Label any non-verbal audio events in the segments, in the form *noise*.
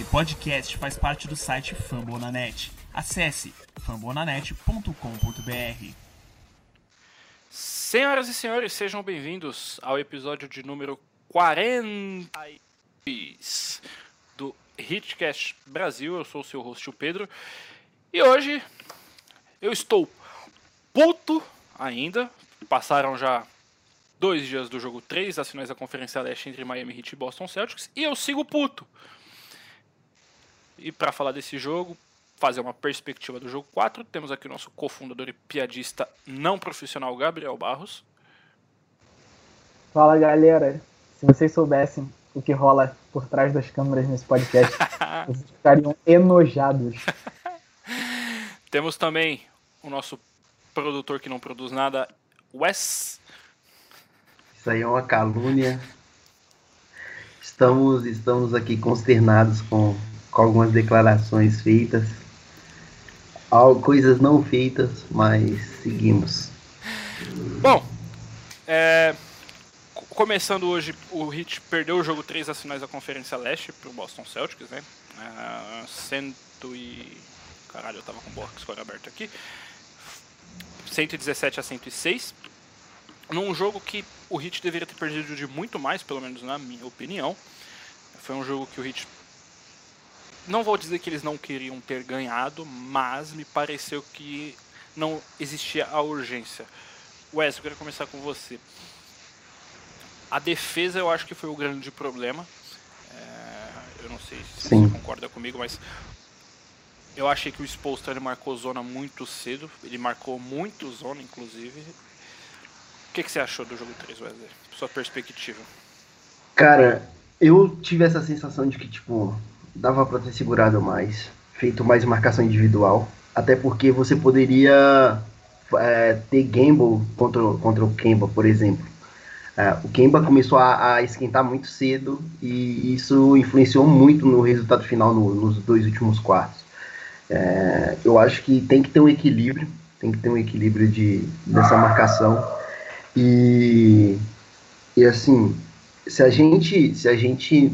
Esse podcast faz parte do site Fambonanet. Acesse fambonanet.com.br. Senhoras e senhores, sejam bem-vindos ao episódio de número 40 do Hitcast Brasil. Eu sou o seu host, o Pedro. E hoje eu estou puto ainda. Passaram já dois dias do jogo 3 das finais da Conferência Leste entre Miami Heat e Boston Celtics. E eu sigo puto. E para falar desse jogo, fazer uma perspectiva do jogo 4, temos aqui o nosso cofundador e piadista não profissional, Gabriel Barros. Fala galera, se vocês soubessem o que rola por trás das câmeras nesse podcast, *laughs* vocês ficariam enojados. *laughs* temos também o nosso produtor que não produz nada, Wes. Isso aí é uma calúnia. Estamos, estamos aqui consternados com com algumas declarações feitas, coisas não feitas, mas seguimos. Bom, é, começando hoje, o Heat perdeu o jogo 3 das finais da Conferência Leste para o Boston Celtics, né? Uh, cento e... Caralho, eu tava com o box score aberto aqui. 117 a 106. Num jogo que o Heat deveria ter perdido de muito mais, pelo menos na minha opinião. Foi um jogo que o Heat não vou dizer que eles não queriam ter ganhado, mas me pareceu que não existia a urgência. Wes, eu queria começar com você. A defesa eu acho que foi o grande problema. É, eu não sei se Sim. você concorda comigo, mas eu achei que o Spolstra ele marcou zona muito cedo. Ele marcou muito zona, inclusive. O que, que você achou do jogo 3, Wesley? Sua perspectiva. Cara, eu tive essa sensação de que, tipo, dava para ter segurado mais, feito mais marcação individual, até porque você poderia é, ter gamble contra, contra o Kemba, por exemplo. É, o Kemba começou a, a, esquentar muito cedo e isso influenciou muito no resultado final no, nos dois últimos quartos. É, eu acho que tem que ter um equilíbrio, tem que ter um equilíbrio de, dessa marcação e, e assim, se a gente se a gente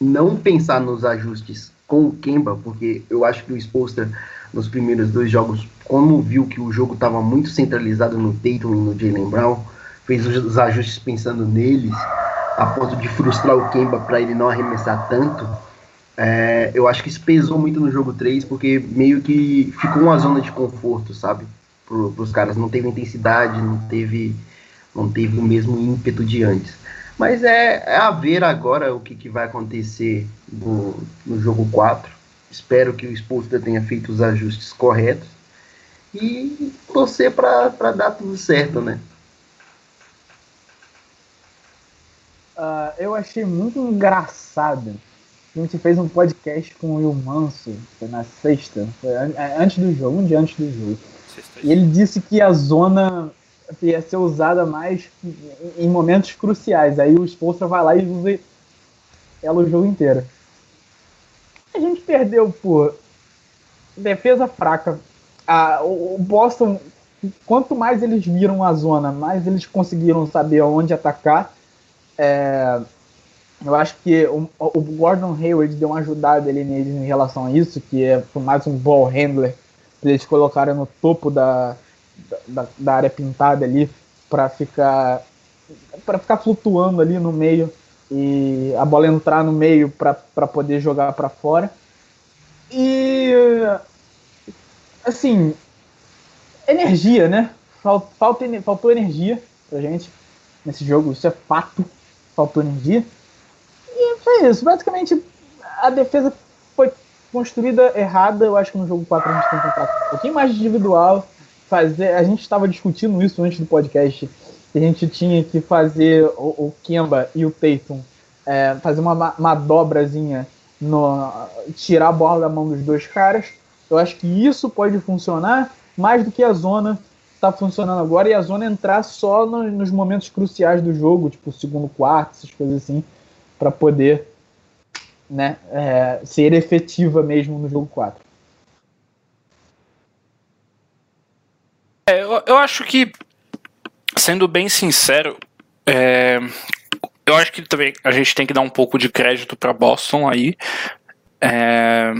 não pensar nos ajustes com o Kemba, porque eu acho que o Spolster nos primeiros dois jogos, como viu que o jogo estava muito centralizado no Tatum e no Jalen Brown, fez os ajustes pensando neles, a ponto de frustrar o Kemba para ele não arremessar tanto. É, eu acho que isso pesou muito no jogo 3, porque meio que ficou uma zona de conforto, sabe? Para os caras, não teve intensidade, não teve, não teve o mesmo ímpeto de antes. Mas é, é a ver agora o que, que vai acontecer no, no jogo 4. Espero que o Spolstra tenha feito os ajustes corretos e torcer para dar tudo certo, né? Uh, eu achei muito engraçado. A gente fez um podcast com o Will Manso, foi na sexta, foi é, antes do jogo, um dia antes do jogo. E ele disse que a zona ia ser usada mais em momentos cruciais. Aí o Spolstra vai lá e usa ela o jogo inteiro. A gente perdeu por defesa fraca. A, o Boston, quanto mais eles viram a zona, mais eles conseguiram saber onde atacar. É, eu acho que o, o, Gordon Hayward deu uma ajudada ali neles em relação a isso, que é mais um ball handler, eles colocaram no topo da, da, da área pintada ali para ficar para ficar flutuando ali no meio e a bola entrar no meio para poder jogar para fora. E assim, energia, né? Falta, faltou energia pra gente nesse jogo, isso é fato. Faltou energia. E foi isso. Basicamente, a defesa foi construída errada. Eu acho que no jogo 4 a gente tem que entrar um pouquinho mais individual fazer. A gente estava discutindo isso antes do podcast. Que a gente tinha que fazer o, o Kemba e o Tatum é, fazer uma, uma dobrazinha, no, tirar a bola da mão dos dois caras. Eu acho que isso pode funcionar mais do que a zona está funcionando agora e a zona entrar só no, nos momentos cruciais do jogo, tipo segundo quarto, essas coisas assim, para poder né, é, ser efetiva mesmo no jogo 4. É, eu, eu, acho que, sendo bem sincero, é, eu acho que também a gente tem que dar um pouco de crédito para Boston aí. É...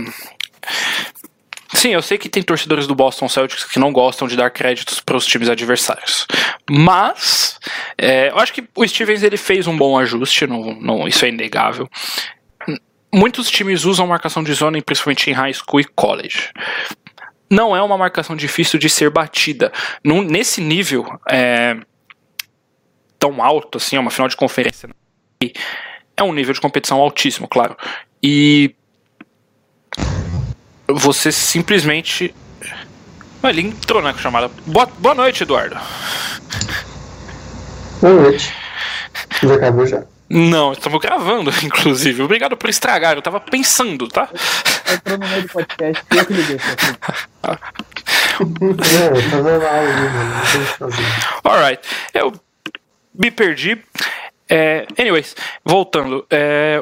Sim, eu sei que tem torcedores do Boston Celtics que não gostam de dar créditos para os times adversários. Mas é, eu acho que o Stevens ele fez um bom ajuste, não, isso é inegável. Muitos times usam marcação de zona, principalmente em high school e college. Não é uma marcação difícil de ser batida. Num, nesse nível é, tão alto, assim, é uma final de conferência. É um nível de competição altíssimo, claro. E você simplesmente. Ele entrou na chamada. Boa, boa noite, Eduardo. Boa noite. Já acabou já? Não, estamos gravando, *laughs* inclusive. Obrigado por estragar, eu tava pensando, tá? Entrou no meio do podcast, eu que liguei que fazer. Alright. Eu me perdi. É, anyways, voltando. É,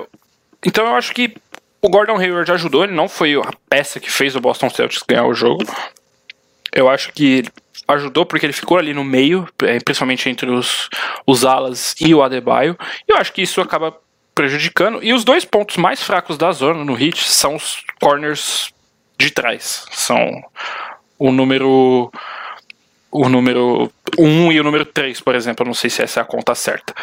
então eu acho que o Gordon Hayward ajudou, ele não foi a peça que fez o Boston Celtics ganhar o jogo. Eu acho que ajudou porque ele ficou ali no meio, é, principalmente entre os, os alas e o Adebayo. E eu acho que isso acaba prejudicando. E os dois pontos mais fracos da zona no hit são os corners de trás. São o número o número 1 e o número 3, por exemplo. Eu não sei se essa é a conta certa.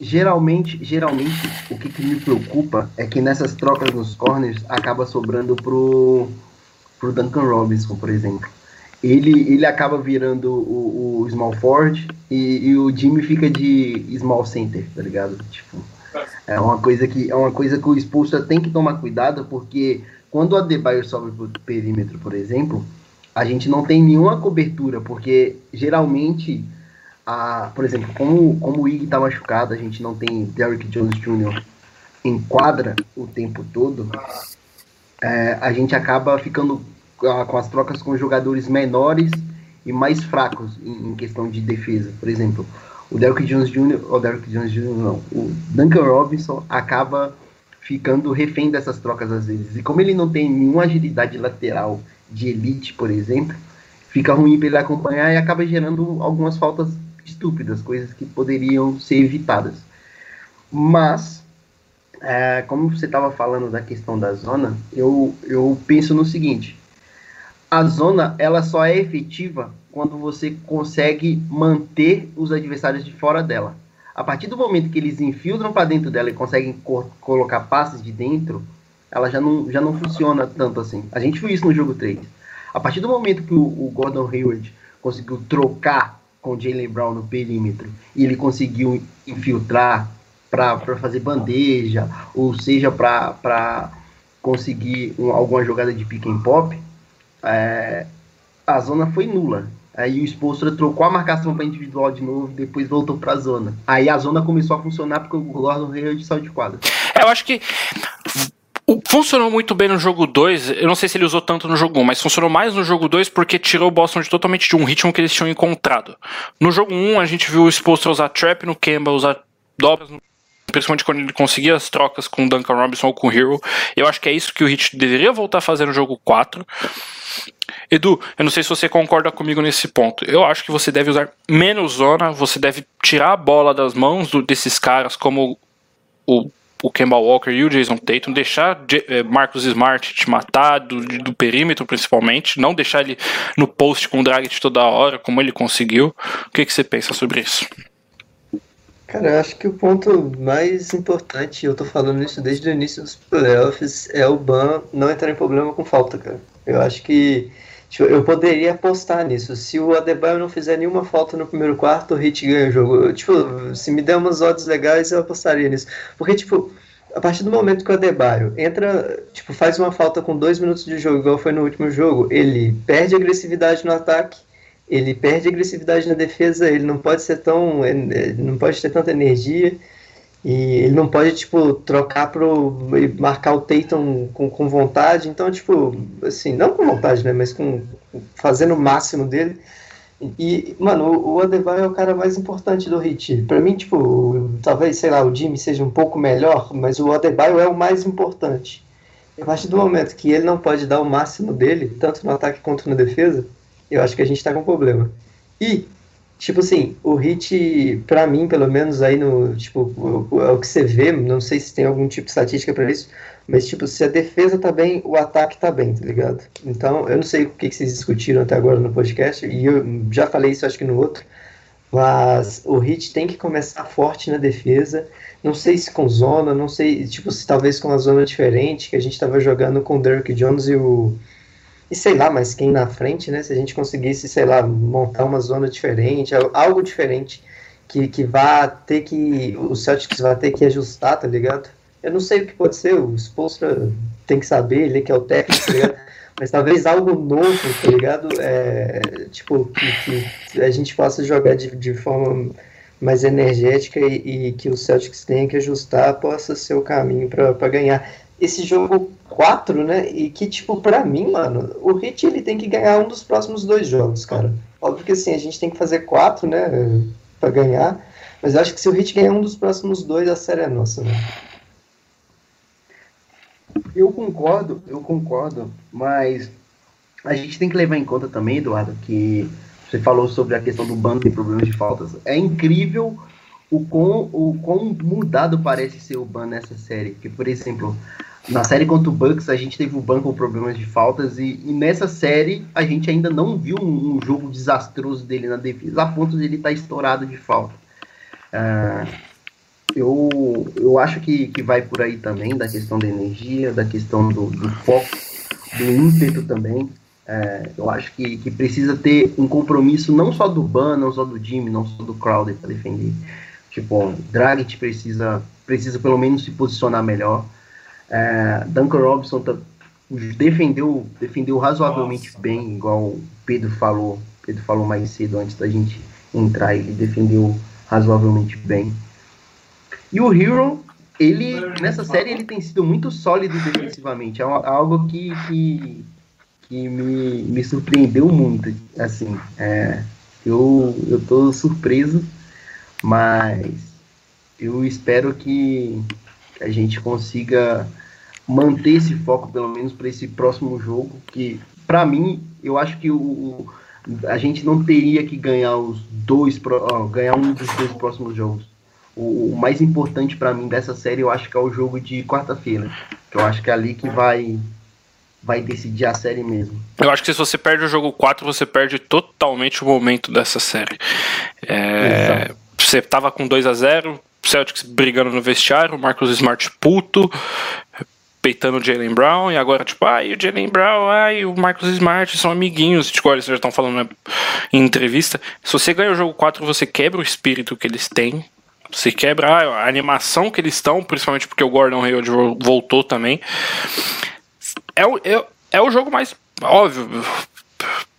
Geralmente, geralmente o que, que me preocupa é que nessas trocas nos corners acaba sobrando pro, pro Duncan Robinson, por exemplo. Ele, ele acaba virando o, o small forward e, e o Jimmy fica de small center, tá ligado? Tipo, é uma coisa que é uma coisa que o expulso tem que tomar cuidado porque quando o Adebayo sobe pro perímetro, por exemplo, a gente não tem nenhuma cobertura, porque geralmente, a, por exemplo, como, como o Ig está machucado, a gente não tem Derrick Jones Jr. em quadra o tempo todo, é, a gente acaba ficando com as trocas com jogadores menores e mais fracos em, em questão de defesa. Por exemplo, o Derrick Jones Jr., o Derrick Jones Jr. não, o Duncan Robinson acaba ficando refém dessas trocas às vezes. E como ele não tem nenhuma agilidade lateral de elite, por exemplo, fica ruim para ele acompanhar e acaba gerando algumas faltas estúpidas, coisas que poderiam ser evitadas. Mas, é, como você estava falando da questão da zona, eu, eu penso no seguinte: a zona ela só é efetiva quando você consegue manter os adversários de fora dela. A partir do momento que eles infiltram para dentro dela e conseguem co colocar passes de dentro, ela já não, já não funciona tanto assim. A gente viu isso no jogo 3. A partir do momento que o, o Gordon Hayward conseguiu trocar com o Jalen Brown no perímetro e ele conseguiu infiltrar para fazer bandeja, ou seja, para conseguir um, alguma jogada de pick and pop, é, a zona foi nula. Aí o Spolstra trocou a marcação para individual de novo e depois voltou para a zona. Aí a zona começou a funcionar porque o Gordon Hayward saiu de quadra. É, eu acho que Funcionou muito bem no jogo 2. Eu não sei se ele usou tanto no jogo 1, mas funcionou mais no jogo 2 porque tirou o Boston de totalmente de um ritmo que eles tinham encontrado. No jogo 1, a gente viu o exposto a usar trap no Kemba, usar dobras no principalmente quando ele conseguia as trocas com o Duncan Robinson ou com o Hero. Eu acho que é isso que o Hit deveria voltar a fazer no jogo 4. Edu, eu não sei se você concorda comigo nesse ponto. Eu acho que você deve usar menos zona, você deve tirar a bola das mãos do, desses caras como o o Kemba Walker e o Jason Tatum, deixar eh, Marcos Smart te matar do, do perímetro principalmente, não deixar ele no post com o Dragic toda hora, como ele conseguiu. O que, que você pensa sobre isso? Cara, eu acho que o ponto mais importante, eu tô falando isso desde o início dos playoffs, é o Ban não entrar em problema com falta, cara. Eu acho que eu poderia apostar nisso. Se o Adebayo não fizer nenhuma falta no primeiro quarto, o Hit ganha o jogo. Tipo, se me der umas odds legais, eu apostaria nisso. Porque, tipo, a partir do momento que o Adebayo entra, tipo, faz uma falta com dois minutos de jogo, igual foi no último jogo, ele perde agressividade no ataque, ele perde agressividade na defesa, ele não pode ser tão. Não pode ter tanta energia. E ele não pode, tipo, trocar pro. marcar o Tatum com, com vontade. Então, tipo, assim, não com vontade, né? Mas com. fazendo o máximo dele. E, mano, o, Adebayo é o cara mais importante do Hit. Pra mim, tipo, talvez, sei lá, o Jimmy seja um pouco melhor, mas o Adebayo é o mais importante. A partir do momento que ele não pode dar o máximo dele, tanto no ataque quanto na defesa, eu acho que a gente tá com problema. E Tipo assim, o hit, pra mim, pelo menos aí no, tipo, é o que você vê, não sei se tem algum tipo de estatística para isso, mas tipo, se a defesa tá bem, o ataque tá bem, tá ligado? Então, eu não sei o que, que vocês discutiram até agora no podcast, e eu já falei isso acho que no outro, mas o Hit tem que começar forte na defesa. Não sei se com zona, não sei, tipo, se talvez com uma zona diferente, que a gente estava jogando com o Derrick Jones e o. E sei lá, mas quem na frente, né? Se a gente conseguisse, sei lá, montar uma zona diferente, algo diferente que, que vá ter que. O Celtics vai ter que ajustar, tá ligado? Eu não sei o que pode ser, o Spolstra tem que saber, ele que é o técnico, tá ligado? *laughs* mas talvez algo novo, tá ligado? É, tipo, que, que, a gente possa jogar de, de forma mais energética e, e, que o Celtics tenha que ajustar possa ser o caminho para ganhar. Esse jogo 4, né? E que, tipo, para mim, mano, o Hit ele tem que ganhar um dos próximos dois jogos, cara. Óbvio que assim, a gente tem que fazer quatro, né? para ganhar. Mas eu acho que se o Hit ganhar um dos próximos dois, a série é nossa, né? Eu concordo, eu concordo, mas a gente tem que levar em conta também, Eduardo, que você falou sobre a questão do bando e problemas de faltas. É incrível o quão, o quão mudado parece ser o ban nessa série. Porque, por exemplo, na série contra o Bucks, a gente teve o ban com problemas de faltas, e, e nessa série a gente ainda não viu um, um, jogo desastroso dele na defesa, a ponto de ele estar tá estourado de falta. Uh, eu, eu acho que, que vai por aí também, da questão da energia, da questão do, do foco, do ímpeto também. É, eu acho que, que precisa ter um compromisso não só do Ban, não só do Jimmy, não só do Crowder para defender. Tipo, o Dragic precisa, precisa pelo menos se posicionar melhor. É, Duncan Robinson tá, defendeu, defendeu razoavelmente Nossa. bem, igual o Pedro falou. Pedro falou mais cedo antes da gente entrar, ele defendeu razoavelmente bem. E o Hero, ele, nessa série, ele tem sido muito sólido defensivamente. É algo que, que, que me, me surpreendeu muito. Assim, é, eu, eu tô surpreso, mas eu espero que, que a gente consiga manter esse foco, pelo menos para esse próximo jogo, que para mim, eu acho que o, a gente não teria que ganhar os dois, ganhar um dos dois próximos jogos o, o mais importante para mim dessa série eu acho que é o jogo de quarta-feira. Que eu acho que é ali que vai vai decidir a série mesmo. Eu acho que se você perde o jogo 4, você perde totalmente o momento dessa série. É, você tava com 2 a 0 Celtics brigando no vestiário, o Marcos Smart puto, peitando o Jalen Brown, e agora, tipo, ai, ah, o Jalen Brown, ai, ah, o Marcos Smart são amiguinhos, tipo, eles já estão falando né, em entrevista. Se você ganha o jogo 4, você quebra o espírito que eles têm, se quebra a animação que eles estão, principalmente porque o Gordon Hayward voltou também. É o, é, é o jogo mais óbvio.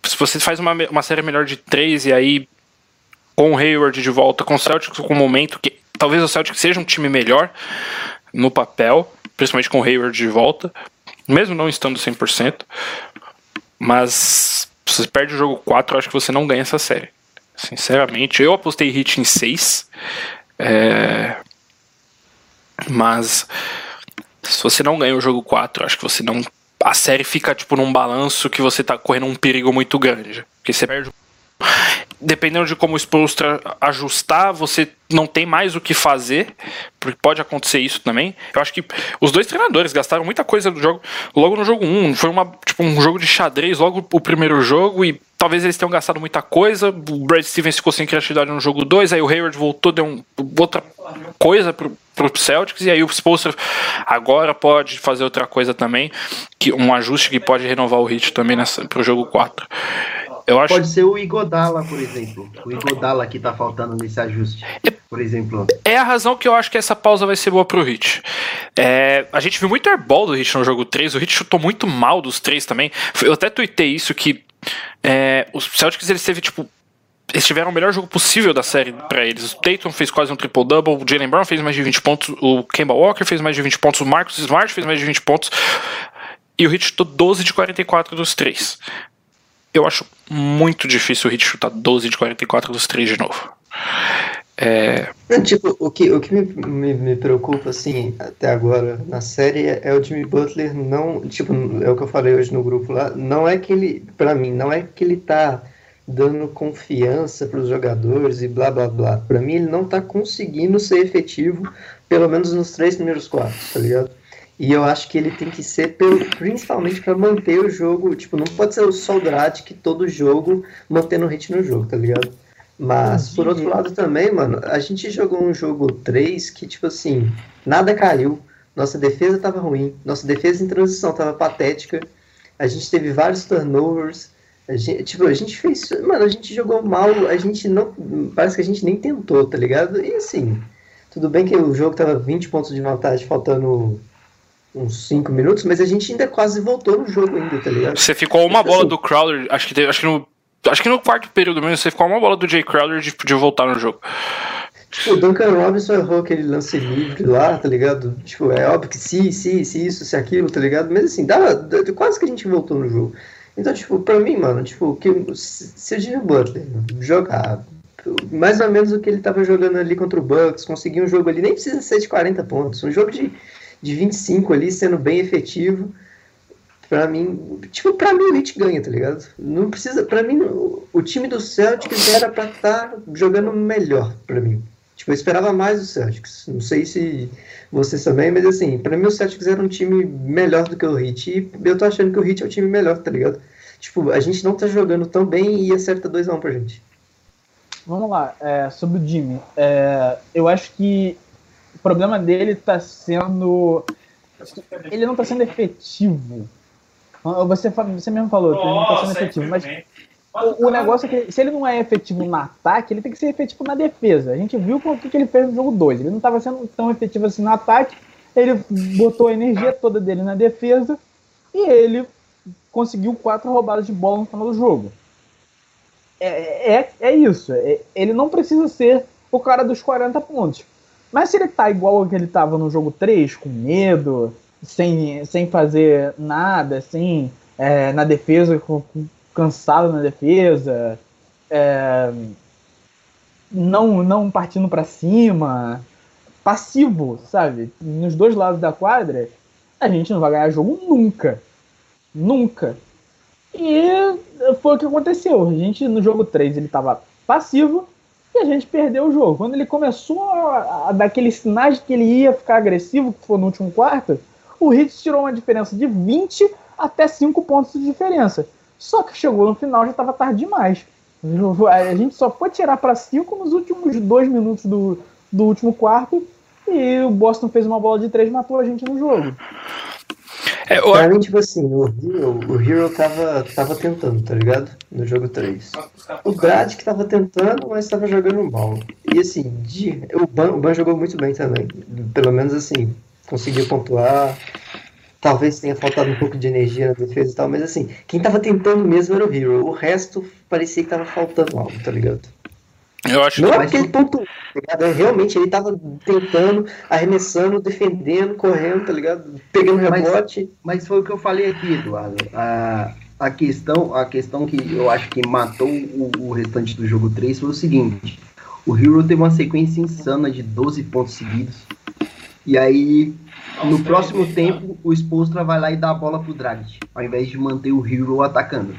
Se você faz uma, uma série melhor de três e aí com o Hayward de volta, com o Celtics com o momento que talvez o Celtics seja um time melhor no papel, principalmente com o Hayward de volta, mesmo não estando 100%, mas se você perde o jogo 4, eu acho que você não ganha essa série. Sinceramente, eu apostei hit em 6. É... Mas se você não ganha o jogo 4, acho que você não. A série fica tipo num balanço que você tá correndo um perigo muito grande. Porque você perde dependendo de como o Spolstra ajustar, você não tem mais o que fazer, porque pode acontecer isso também. Eu acho que os dois treinadores gastaram muita coisa do jogo logo no jogo 1. Foi uma, tipo, um jogo de xadrez logo o primeiro jogo e talvez eles tenham gastado muita coisa. O Brad Stevens ficou sem criatividade no jogo 2, aí o Hayward voltou, deu um, outra coisa pro, pro Celtics, e aí o Spolstra agora pode fazer outra coisa também, que um ajuste que pode renovar o hit também nessa, pro jogo 4. Eu acho... Pode ser o Igodala, por exemplo. O Igodala que tá faltando nesse ajuste, por exemplo. É a razão que eu acho que essa pausa vai ser boa pro Hit. É, a gente viu muito airball do Hit no jogo 3, o Hit chutou muito mal dos três também. Eu até tuitei isso, que é, os Celtics eles teve, tipo, eles tiveram o melhor jogo possível da série para eles. O Tatum fez quase um triple-double, o Jalen Brown fez mais de 20 pontos, o Kemba Walker fez mais de 20 pontos, o Marcus Smart fez mais de 20 pontos. E o Hit chutou 12 de 44 dos três eu acho muito difícil o Hit chutar 12 de 44 dos três de novo. É... Tipo, o que, o que me, me, me, preocupa, assim, até agora na série é, é, o Jimmy Butler não, tipo, é o que eu falei hoje no grupo lá, não é que ele, para mim, não é que ele tá dando confiança para os jogadores e blá blá blá. Para mim, ele não está conseguindo ser efetivo, pelo menos nos três primeiros quartos, tá ligado? E eu acho que ele tem que ser pelo, principalmente para manter o jogo. Tipo, não pode ser o Soldrat que todo jogo mantendo o ritmo no jogo, tá ligado? Mas, por outro lado também, mano, a gente jogou um jogo 3 que, tipo assim, nada caiu. Nossa defesa tava ruim. Nossa defesa em transição tava patética. A gente teve vários turnovers. A gente, tipo, a gente fez. Mano, a gente jogou mal. A gente não. Parece que a gente nem tentou, tá ligado? E assim. Tudo bem que o jogo tava 20 pontos de vantagem, faltando uns 5 minutos, mas a gente ainda quase voltou no jogo ainda, tá ligado? Você ficou uma tipo bola assim, do Crowder, acho que, teve, acho que no. Acho que no quarto período mesmo, você ficou uma bola do Jay Crowder de, de voltar no jogo. Tipo, o Duncan Robinson errou aquele lance livre lá, tá ligado? Tipo, é óbvio que se, se, se isso, se aquilo, tá ligado? Mas assim, dá, dá, quase que a gente voltou no jogo. Então, tipo, pra mim, mano, tipo, que, se o Jimmy Butler jogar mais ou menos o que ele tava jogando ali contra o Bucks, conseguir um jogo ali, nem precisa ser de 40 pontos, um jogo de de 25 ali, sendo bem efetivo. Pra mim, tipo, pra mim o Heat ganha, tá ligado? Não precisa, pra mim, o, time do Celtics era pra estar tá jogando melhor, pra mim. Tipo, eu esperava mais do Celtics. Não sei se vocês também, mas assim, pra mim o Celtics era um time melhor do que o Heat. E eu tô achando que o Heat é o time melhor, tá ligado? Tipo, a gente não tá jogando tão bem e acerta 2x1 pra gente. Vamos lá, é, sobre o Jimmy. É, eu acho que problema dele está sendo. Ele não está sendo efetivo. Você, você mesmo falou que ele não está sendo efetivo, mas o, o, negócio é que se ele não é efetivo no ataque, ele tem que ser efetivo na defesa. A gente viu o que, que ele fez no jogo 2. Ele não estava sendo tão efetivo assim no ataque, ele botou a energia toda dele na defesa e ele conseguiu quatro roubadas de bola no final do jogo. É, é, é isso. É, ele não precisa ser o cara dos 40 pontos. Mas se ele tá igual ao que ele tava no jogo 3, com medo, sem, sem fazer nada, assim, é, na defesa, com, cansado na defesa, é, não, não partindo para cima, passivo, sabe? Nos dois lados da quadra, a gente não vai ganhar jogo nunca. Nunca. E foi o que aconteceu. A gente, no jogo 3, ele tava passivo, e a gente perdeu o jogo. Quando ele começou a, a dar aqueles sinais de que ele ia ficar agressivo, que foi no último quarto, o Heat tirou uma diferença de 20 até 5 pontos de diferença. Só que chegou no final já estava tarde demais. *laughs* A gente só foi tirar para 5 nos últimos dois minutos do, do último quarto e o Boston fez uma bola de 3 e matou a gente no jogo. É, o... Pra mim, tipo assim, o Hero, o Hero tava, tava tentando, tá ligado? No jogo 3. O Brad que tava tentando, mas tava jogando mal. E assim, de, o, Ban, o Ban jogou muito bem também. Pelo menos assim, conseguiu pontuar. Talvez tenha faltado um pouco de energia na defesa e tal, mas assim, quem tava tentando mesmo era o Hero. O resto parecia que tava faltando algo, tá ligado? Eu acho não é porque ele pontuou, tá ligado? É, realmente ele tava tentando, arremessando, defendendo, correndo, tá ligado? Pegando rebote. Mas, mas foi o que eu falei aqui, Eduardo. A, a, questão, a questão que eu acho que matou o, o restante do jogo 3 foi o seguinte. O Hero teve uma sequência insana de 12 pontos seguidos. E aí, no próximo tempo, o Spolstra vai lá e dá a bola pro Dragic, ao invés de manter o Hero atacando.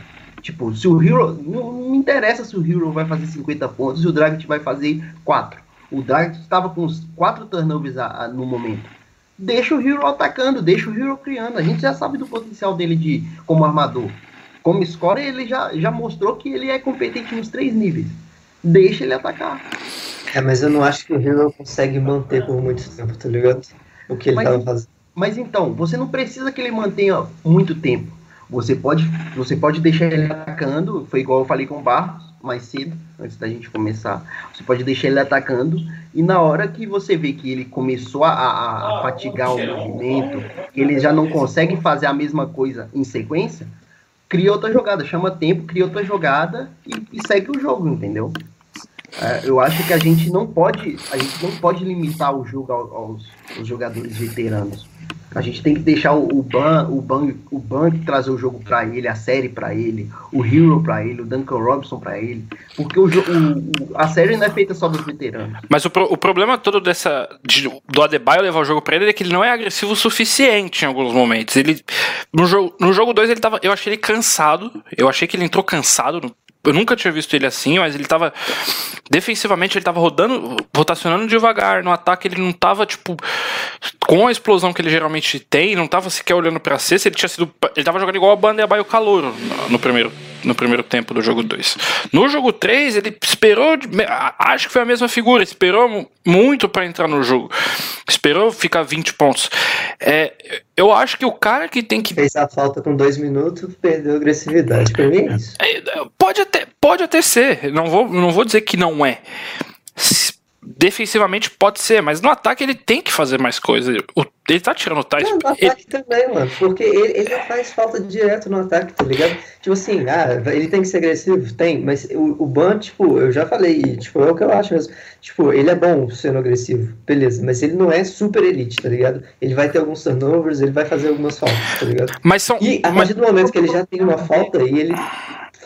Tipo, se o Hero. Não, me interessa se o Hero vai fazer 50 pontos e o Dragic vai fazer 4. O Dragic estava com uns 4 turnovers a, a, no momento. Deixa o Hero atacando, deixa o Hero criando. A gente já sabe do potencial dele de como armador. Como score, ele já, já mostrou que ele é competente nos três níveis. Deixa ele atacar. É, mas eu não acho que o Hero consegue manter por muito tempo, tá ligado? O que ele estava fazendo. Mas então, você não precisa que ele mantenha muito tempo. Você pode, você pode deixar ele atacando, foi igual eu falei com o Barros mais cedo, antes da gente começar. Você pode deixar ele atacando e na hora que você vê que ele começou a, a, a fatigar o movimento, que ele já não consegue fazer a mesma coisa em sequência, cria outra jogada, chama tempo, cria outra jogada e, e segue o jogo, entendeu? É, eu acho que a gente não pode, a gente não pode limitar o jogo aos, aos jogadores veteranos. A gente tem que deixar o, Ban, o Ban, o Ban trazer o jogo para ele, a série para ele, o Hero para ele, o Duncan Robinson para ele, porque o, o, a série não é feita só dos veteranos. Mas o, o problema todo dessa de, do Adebayo levar o jogo para ele é que ele não é agressivo o suficiente em alguns momentos. Ele no jogo no jogo 2 ele tava, eu achei ele cansado, eu achei que ele entrou cansado no eu nunca tinha visto ele assim, mas ele tava. Defensivamente, ele tava rodando, rotacionando devagar. No ataque, ele não tava, tipo, com a explosão que ele geralmente tem, não tava sequer olhando pra cesta. Ele tinha sido. Ele tava jogando igual a banda e a Calouro no primeiro no primeiro tempo do jogo 2. No jogo 3, ele esperou, acho que foi a mesma figura, esperou muito para entrar no jogo. Esperou ficar 20 pontos. É, eu acho que o cara que tem que. Fez a falta com dois minutos, perdeu agressividade. Pra mim é isso. É, pode, até, pode até ser. Não vou, não vou dizer que não é defensivamente pode ser, mas no ataque ele tem que fazer mais coisa. ele tá tirando o no ataque ele... também, mano. Porque ele, ele não faz falta direto no ataque, tá ligado? Tipo assim, ah, ele tem que ser agressivo? Tem, mas o, o Ban, tipo, eu já falei, tipo, é o que eu acho mesmo. Tipo, ele é bom sendo agressivo, beleza, mas ele não é super elite, tá ligado? Ele vai ter alguns turnovers, ele vai fazer algumas faltas, tá ligado? Mas são. E a partir do momento que ele já tem uma falta e ele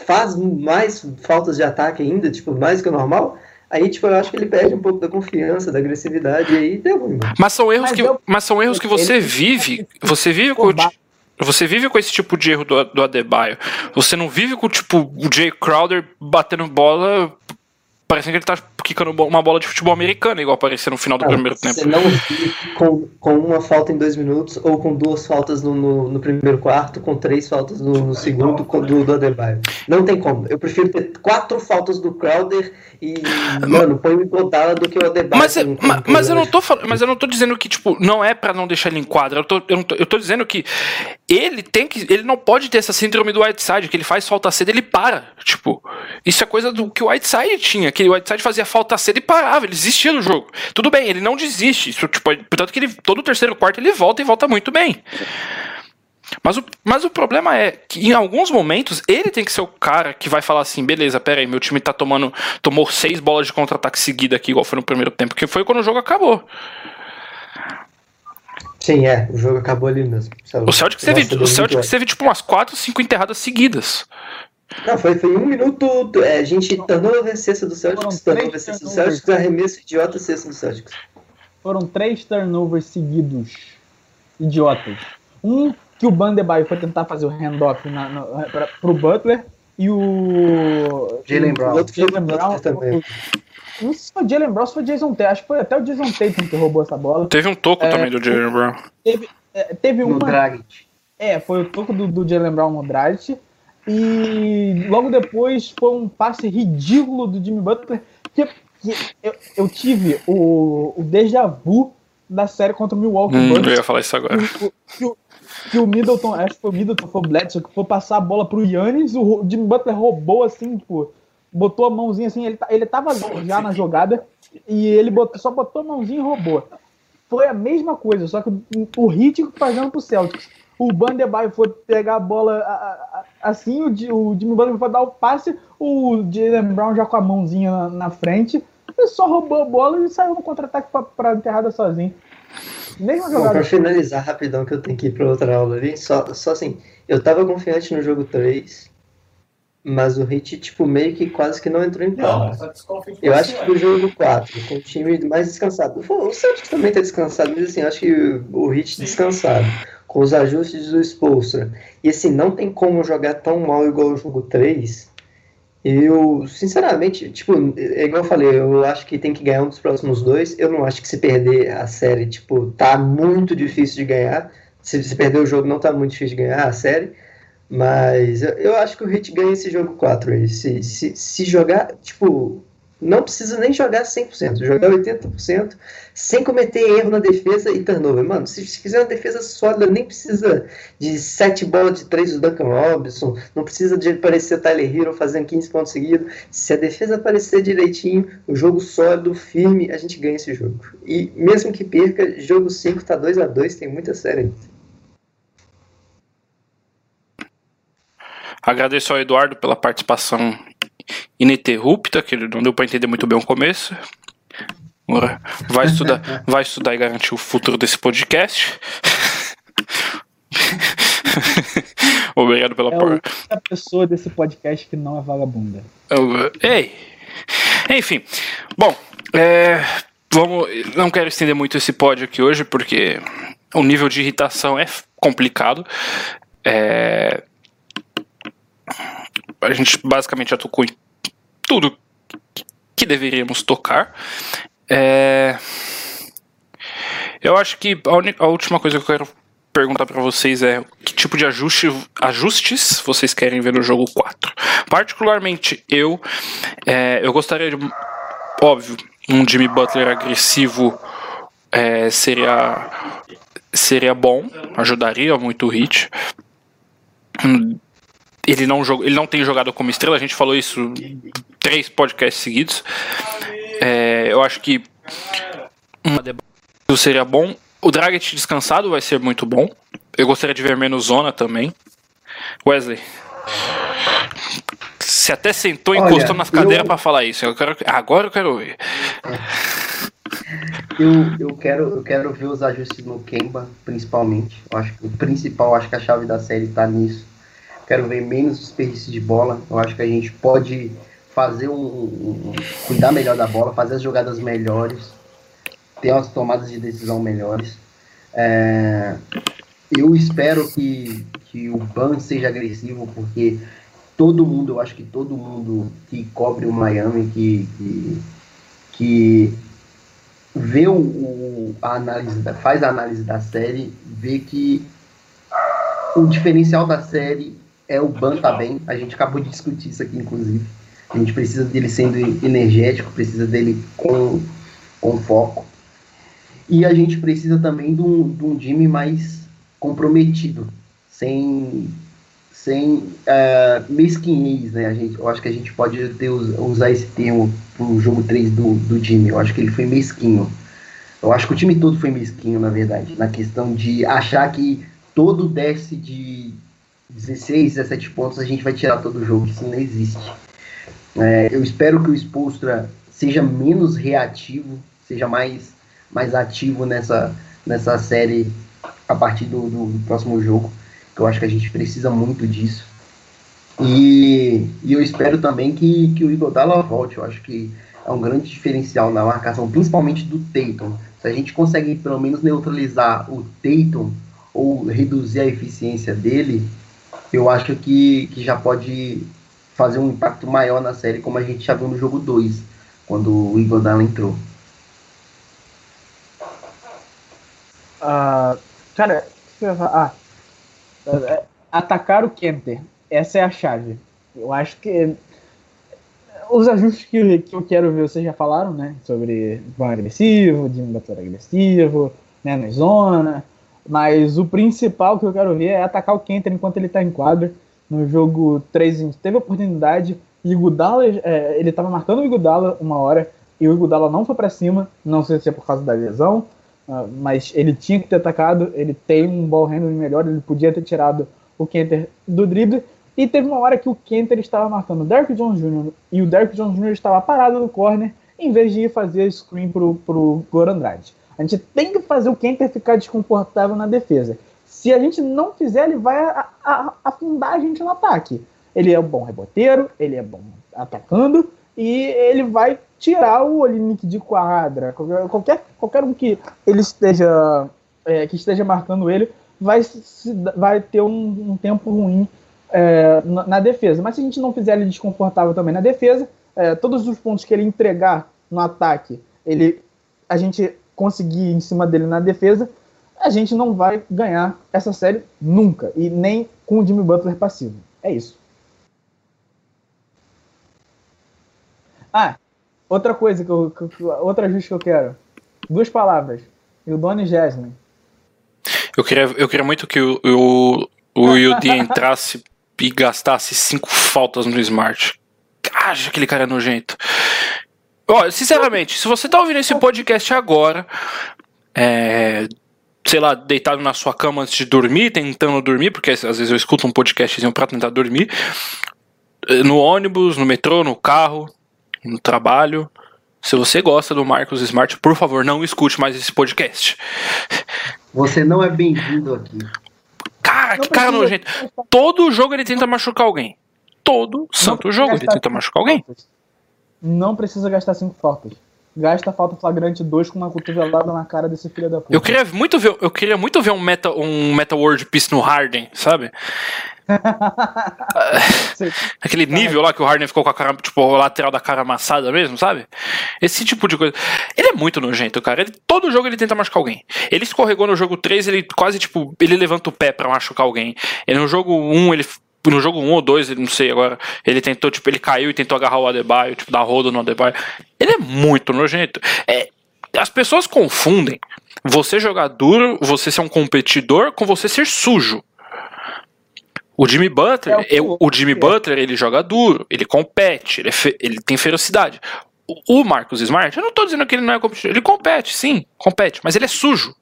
faz mais faltas de ataque ainda, tipo, mais que o normal Aí, tipo, eu acho que ele perde um pouco da confiança, da agressividade, e aí deu ruim. Mas são erros mas que, eu, mas são erros que você vive. Você vive com. Você vive com esse tipo de erro do, do Adebayo. Você não vive com, tipo, o Jay Crowder batendo bola parecendo que ele tá quicando uma bola de futebol americano, igual apareceu no final do primeiro tempo. Você não com, com uma falta em dois minutos, ou com duas faltas no, no, no primeiro quarto, com três faltas no, no segundo com, do, do Adebayo. Não tem como. Eu prefiro ter quatro faltas do Crowder e, mano, põe o Godala do que o Adebayo. Mas, é, mas, mas, eu não tô falando, mas eu não tô dizendo que, tipo, não é para não deixar ele em quadra. Eu tô, eu, tô, eu tô dizendo que ele tem que. Ele não pode ter essa síndrome do Whiteside, que ele faz falta cedo ele para. Tipo, isso é coisa do que o Whiteside tinha, que o Whiteside fazia falta cedo e parava, ele desistia do jogo. Tudo bem, ele não desiste. Isso, tipo, portanto que ele, todo o terceiro quarto ele volta e volta muito bem. Mas o, mas o problema é que em alguns momentos ele tem que ser o cara que vai falar assim: beleza, pera aí, meu time tá tomando. tomou seis bolas de contra-ataque seguida aqui, igual foi no primeiro tempo, que foi quando o jogo acabou. Sim, é, o jogo acabou ali mesmo. O Celtics teve, o Celtics teve tipo umas 4, 5 enterradas seguidas. Não, foi, foi um minuto. É, a gente tornou a cesta do Celtics, tornou a cesta do Celtics, arremesso idiota cesta do Celtics. Foram três turnovers seguidos. Idiotas. Um que o Bandebaio foi tentar fazer o handoff na, na, pra, pro Butler e o. Jalen Brown. O outro Jalen Brown também. Não sei se foi Jalen Brown, se foi Jason Tatum. Acho que foi até o Jason Tatum que roubou essa bola. Teve um toco é, também do Jalen Brown. Teve, é, teve uma. No Dragic. É, foi o toco do, do Jalen Brown no Dragic. E logo depois foi um passe ridículo do Jimmy Butler. Que, que eu, eu, tive o, o déjà vu da série contra o Milwaukee hum, Bucks. Eu ia falar isso agora. Que, que, que, o Middleton, acho que foi o Middleton, foi o Bledsoe, que foi passar a bola pro Yannis, o Jimmy Butler roubou assim, tipo, botou a mãozinha assim, ele, ele tava já na jogada e ele botou, só botou a mãozinha e roubou. Foi a mesma coisa, só que o Hit fazendo pro Celtics o Bandebaio foi pegar a bola assim, o, o Jimmy Butler foi dar o passe, o Jalen Brown já com a mãozinha na, na frente, ele só roubou a bola e saiu no contra-ataque pra, enterrada sozinho. Mesma jogada. Bom, pra finalizar rapidão, que eu tenho que ir pra outra aula ali, só, só assim, eu tava confiante no jogo 3, mas o Hit, tipo, meio que quase que não entrou em pauta. Eu acho que o jogo 4, com o time mais descansado. O Celtics também tá descansado, mas assim, eu acho que o Hit descansado com os ajustes do Spolstra, e assim, não tem como jogar tão mal igual o jogo 3, eu, sinceramente, tipo, é igual eu falei, eu acho que tem que ganhar um dos próximos dois, eu não acho que se perder a série, tipo, tá muito difícil de ganhar, se, se perder o jogo não tá muito difícil de ganhar a série, mas eu, eu acho que o Hit ganha esse jogo 4 aí, se, se, se jogar, tipo, não precisa nem jogar 100%, jogar 80%, sem cometer erro na defesa e turnover. Mano, se, fizer uma defesa sólida, nem precisa de 7 bolas de 3 do Duncan Robinson, não precisa de aparecer Tyler Hero fazendo 15 pontos seguidos. Se a defesa aparecer direitinho, o jogo sólido, firme, a gente ganha esse jogo. E mesmo que perca, jogo 5 tá 2 a 2 tem muita série ainda. Agradeço ao Eduardo pela participação ininterrupta, que não deu para entender muito bem o começo. Vai estudar, *laughs* vai estudar e garantir o futuro desse podcast. *laughs* Obrigado pela é a pessoa desse podcast que não é vagabunda. Ei! Enfim, bom, é, vamos, não quero estender muito esse pódio aqui hoje porque o nível de irritação é complicado. É, a gente basicamente já tocou em tudo que deveríamos tocar. É... Eu acho que a, a, última coisa que eu quero perguntar para vocês é que tipo de ajuste, ajustes vocês querem ver no jogo 4. Particularmente eu, é, eu gostaria de, óbvio, um Jimmy Butler agressivo é, seria seria bom, ajudaria muito o Hit. Ele não, ele não tem jogado como estrela, a gente falou isso três podcasts seguidos. É, eu acho que uma seria bom. O Dragic descansado vai ser muito bom. Eu gostaria de ver menos zona também. Wesley. Você até sentou e encostou nas cadeiras eu... para falar isso. Eu quero... Agora eu quero ver. Eu, eu, quero, eu quero ver os ajustes no Kemba, principalmente. Eu acho que o principal, acho que a chave da série está nisso. Quero ver menos desperdício de bola. Eu acho que a gente pode fazer um, um, cuidar melhor da bola, fazer as jogadas melhores, ter umas tomadas de decisão melhores. É, eu espero que, que o Ban seja agressivo, porque todo mundo, eu acho que todo mundo que cobre o Miami, que, que, que vê o, o, a análise, da, faz a análise da série, vê que o diferencial da série é o Ban tá bem. A gente acabou de discutir isso aqui, inclusive. A gente precisa dele sendo energético, precisa dele com, com foco. E a gente precisa também de um, de um time mais comprometido, sem, sem uh, mesquinhez, né? A gente, eu acho que a gente pode ter, usar esse termo pro jogo 3 do, do time. Eu acho que ele foi mesquinho. Eu acho que o time todo foi mesquinho, na verdade, na questão de achar que todo desce de 16, 17 pontos a gente vai tirar todo o jogo. Isso não existe. É, eu espero que o Spolstra seja menos reativo, seja mais, mais ativo nessa, nessa série a partir do, do, próximo jogo, que eu acho que a gente precisa muito disso. E, e eu espero também que, que o Igodala volte, eu acho que é um grande diferencial na marcação, principalmente do Tatum. Se a gente consegue pelo menos neutralizar o Tatum ou reduzir a eficiência dele, eu acho que, que já pode fazer um impacto maior na série, como a gente já viu no jogo 2, quando o Iguodala entrou. Uh, cara, ah, é, atacar o Kenter, essa é a chave. Eu acho que os ajustes que, que eu quero ver, vocês já falaram, né? Sobre bom agressivo, de um bater agressivo, né? Na zona. Mas o principal que eu quero ver é atacar o Kenter enquanto ele está em quadra no jogo 3 a gente teve oportunidade e Igudala, é, ele estava marcando o Igudala uma hora e o Igudala não foi para cima, não sei se é por causa da lesão, uh, mas ele tinha que ter atacado, ele tem um ball handling melhor, ele podia ter tirado o Kenter do drible e teve uma hora que o Kenter estava marcando o Derrick Jones Jr. e o Derrick Jones Jr. estava parado no corner em vez de ir fazer screen pro, pro Goran Andrade. A gente tem que fazer o Kenter ficar desconfortável na defesa. Se a gente não fizer, ele vai a, a, afundar a gente no ataque. Ele é um bom reboteiro, ele é bom atacando e ele vai tirar o Olinick de quadra. Qualquer, qualquer, um que ele esteja é, que esteja marcando ele vai, vai ter um, um tempo ruim é, na, na, defesa. Mas se a gente não fizer ele desconfortável também na defesa, é, todos os pontos que ele entregar no ataque, ele a gente conseguir em cima dele na defesa, a gente não vai ganhar essa série nunca. E nem com o Jimmy Butler passivo. É isso. Ah, outra coisa que eu. Que, outra ajuste que eu quero. Duas palavras. E o Donny Jasmine. Eu queria, eu queria muito que o, o, o *laughs* Yudi entrasse e gastasse cinco faltas no Smart. Acha aquele cara é nojento. Olha, sinceramente, se você tá ouvindo esse podcast agora, é, sei lá, deitado na sua cama antes de dormir, tentando dormir, porque às vezes eu escuto um podcastzinho pra tentar dormir. Eh, no ônibus, no metrô, no carro, no trabalho. Se você gosta do Marcos Smart, por favor, não escute mais esse podcast. Você não é bem-vindo aqui. Cara, que cara nojento. Todo jogo ele tenta machucar alguém. Todo santo jogo ele tenta machucar alguém. Não precisa gastar cinco faltas. Gasta falta flagrante 2 com uma cotovelada na cara desse filho da puta. Eu queria muito ver, eu queria muito ver um meta, um meta World Peace no Harden, sabe? *laughs* Aquele nível lá que o Harden ficou com a cara, tipo, o lateral da cara amassada mesmo, sabe? Esse tipo de coisa. Ele é muito nojento, cara. Ele, todo jogo ele tenta machucar alguém. Ele escorregou no jogo 3, ele quase, tipo, ele levanta o pé para machucar alguém. E no jogo 1, ele no jogo 1 ou 2, não sei agora, ele tentou, tipo, ele caiu e tentou agarrar o Adebayo, tipo, dar rodo no Adebayo. Ele é muito nojento. É, as pessoas confundem você jogar duro, você ser um competidor, com você ser sujo. O Jimmy Butler, é o, o, Jimmy é. Butler, ele joga duro, ele compete, ele, é fe, ele tem ferocidade. O, o Marcus Smart, eu não tô dizendo que ele não é competidor, ele compete, sim, compete, mas ele é sujo.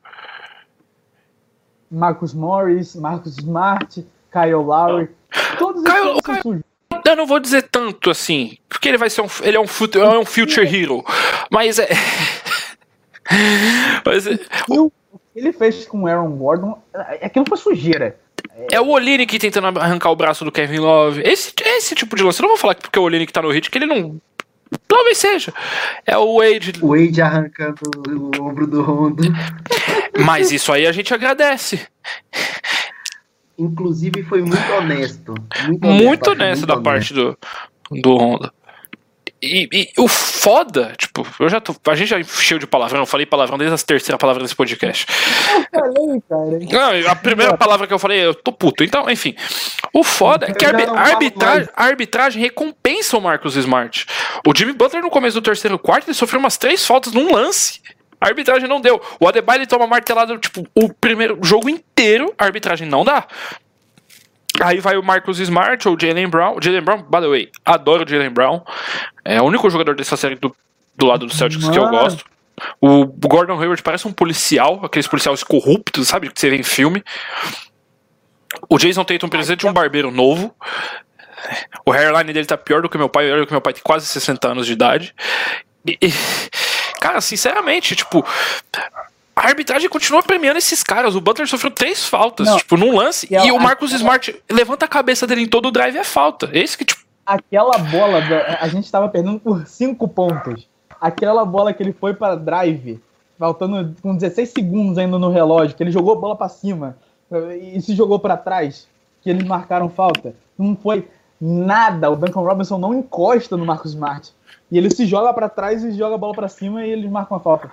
Marcus Morris, Marcus Smart, Kyle Lowry, todos Kyle, esses Kyle, sujos. Eu não vou dizer tanto assim, porque ele vai ser um, ele é um, é um future hero, mas é. *laughs* mas é, o que ele fez com o Aaron Gordon, aquilo foi sujeira. É o Olinick tentando arrancar o braço do Kevin Love. Esse, esse tipo de lance. Eu não vou falar que porque o Olinick tá no hit que ele não. Talvez seja. É o Wade. O Wade arrancando o ombro do Rondo. Mas isso aí a gente agradece. Inclusive foi muito honesto. Muito honesto, muito honesto muito da honesto. parte do, do Honda. E, e, o foda, tipo, eu já tô. A gente já encheu de palavrão, eu falei palavrão desde a terceira palavra desse podcast. *laughs* Eu falei, cara. Não, a primeira palavra que eu falei, eu tô puto. Então, enfim. O foda é que a, arbitragem, a arbitragem recompensa o Marcos Smart. O Jimmy Butler, no começo do terceiro quarto, ele sofreu umas três faltas num lance. A arbitragem não deu. O Adebayo toma martelada, tipo, o primeiro jogo inteiro, a arbitragem não dá. Aí vai o Marcus Smart ou o Jalen Brown. O Jalen Brown, by the way, adoro o Jalen Brown. É o único jogador dessa série do, do lado do Celtics Mano. que eu gosto. O Gordon Hayward parece um policial, aqueles policiais corruptos, sabe? Que você vê em filme. O Jason Tatum precisa de um barbeiro novo. O hairline dele tá pior do que meu pai. Olha que meu pai tem quase 60 anos de idade. E, e, cara, sinceramente, tipo, a arbitragem continua premiando esses caras. O Butler sofreu três faltas, não. tipo, num lance. E, e o Marcus aquela... Smart levanta a cabeça dele em todo o drive é falta. Esse que, tipo. Aquela bola, a gente tava perdendo por cinco pontos. Aquela bola que ele foi para drive, faltando com 16 segundos ainda no relógio, que ele jogou a bola para cima e se jogou para trás, que eles marcaram falta. Não foi nada. O Duncan Robinson não encosta no Marcus Smart. E ele se joga para trás e joga a bola para cima e eles marcam a falta.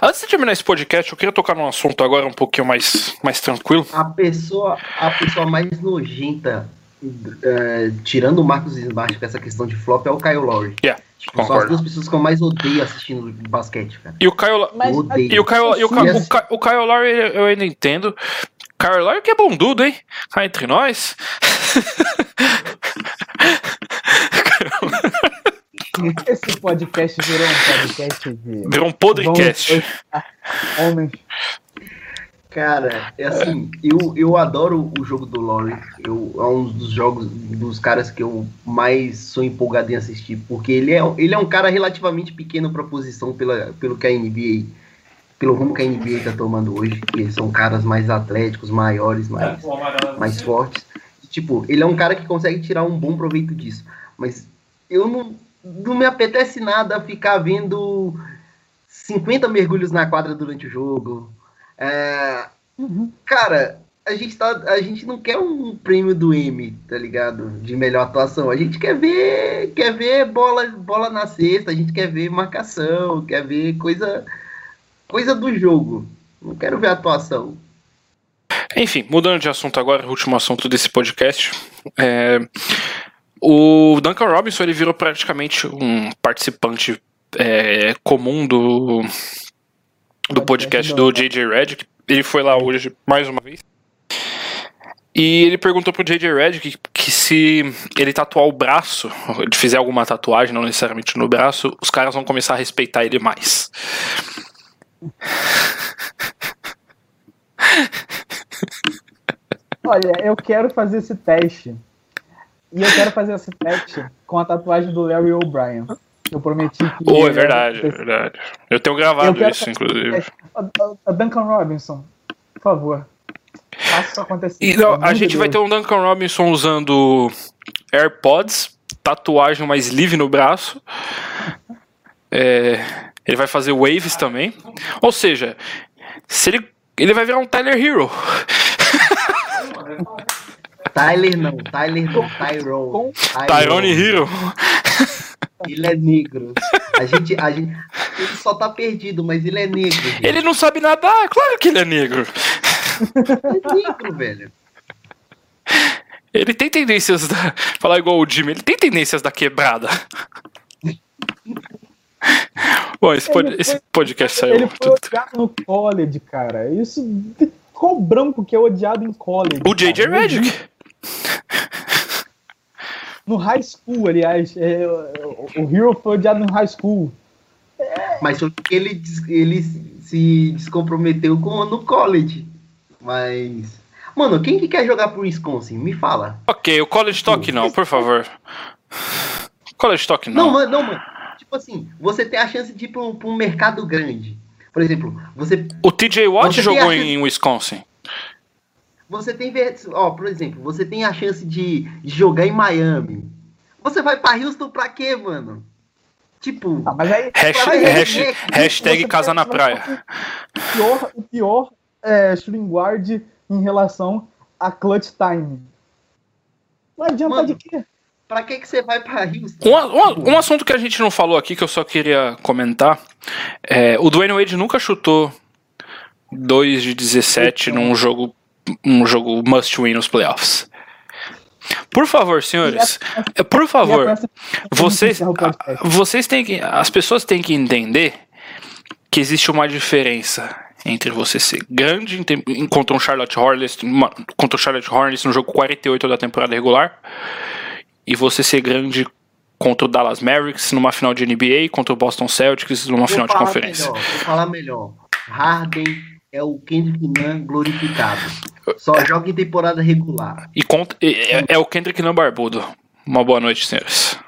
Antes de terminar esse podcast, eu queria tocar num assunto agora um pouquinho mais, mais tranquilo. A pessoa, a pessoa mais nojenta, uh, tirando o Marcos Smart com essa questão de flop, é o Kyle Lowry. Yeah. Tipo, são as duas pessoas que eu mais odeio assistindo basquete, cara. E o Kyle, Mas, odeio. E o Kyle, e o, Kyle, o, o Kyle Lowry eu ainda entendo. Kyle Lowry que é bondudo, hein? Cá entre nós. *laughs* Esse podcast virou um podcast de. Virou um podcast. Homens. Cara, é assim, eu, eu adoro o jogo do Lowry. Eu, é um dos jogos, dos caras que eu mais sou empolgado em assistir, porque ele é, ele é um cara relativamente pequeno para posição pela, pelo que a NBA, pelo rumo que a NBA tá tomando hoje, que são caras mais atléticos, maiores, mais, mais fortes. Tipo, ele é um cara que consegue tirar um bom proveito disso. Mas eu não, não me apetece nada ficar vendo 50 mergulhos na quadra durante o jogo. É, uhum. Cara, a gente, tá, a gente não quer um prêmio do M, tá ligado? De melhor atuação. A gente quer ver, quer ver bola, bola na cesta, a gente quer ver marcação, quer ver coisa, coisa do jogo. Não quero ver atuação. Enfim, mudando de assunto agora, último assunto desse podcast. É, o Duncan Robinson ele virou praticamente um participante é, comum do, do podcast do JJ Redick. Ele foi lá hoje mais uma vez. E ele perguntou pro JJ Redick que, que se ele tatuar o braço, ele fizer alguma tatuagem, não necessariamente no braço, os caras vão começar a respeitar ele mais. Olha, eu quero fazer esse teste e eu quero fazer esse teste com a tatuagem do Larry O'Brien. Eu prometi que. Oh, é verdade, é verdade. Eu tenho gravado eu isso, inclusive. A Duncan Robinson, por favor. Faça isso acontecer. E, não, a gente Deus. vai ter um Duncan Robinson usando AirPods, tatuagem mais livre no braço. É, Ele vai fazer waves também. Ou seja, se ele, ele vai virar um Tyler Hero. Tyler não, *laughs* Tyler não, Tyrone. Tyrone Hero. Ele é negro. A gente, a gente, ele só tá perdido, mas ele é negro. Gente. Ele não sabe nadar, claro que ele é negro. Ele é negro, velho. Ele tem tendências da. Falar igual o Jimmy, ele tem tendências da quebrada. Bom, esse, pod... Ele esse foi- podcast saiu. Ele foi odiado no college, cara. Isso ficou branco que é odiado em college. O JJ. Redick. No high school, aliás. é, o, o Hero foi odiado no high school. Mas ele, ele se descomprometeu com, no college. Mas. Mano, quem que quer jogar pro Wisconsin? Me fala. Ok, o College Talk não, por favor. College Talk Não, não. mano, não, mano. Tipo assim, você tem a chance de ir pra um, pra um mercado grande. Por exemplo, você, O TJ Watt Você jogou a- em Wisconsin. Você tem. ver- Ó, por exemplo, você tem a chance de, de jogar em Miami. Você vai pra Houston pra quê, mano? Tipo. Ah, mas aí. É- hash- é- hashtag você casa na praia. O pior, o pior é shooting guard em relação a clutch time. Não adianta Mano, de quê? Pra que, que você vai pra Houston? Um, um- um assunto que a gente não falou aqui, que eu só queria comentar, é, o Dwayne Wade nunca chutou 2 de 17 num jogo, um jogo must win nos playoffs. Por favor, senhores, é, por E é favor, essa- vocês, vocês têm que, as pessoas têm que entender que existe uma diferença entre você ser grande em tem- em- contra um Charlotte Hornets, uma- contra o Charlotte Hornets no jogo 48 da temporada regular e você ser grande contra o Dallas Mavericks numa final de NBA, contra o Boston Celtics numa Vou final de falar conferência. Melhor, vou falar melhor. Harden é o Kendrick Nunn glorificado. Só joga em temporada regular. E contra, é, é o Kendrick não barbudo. Uma boa noite, senhores.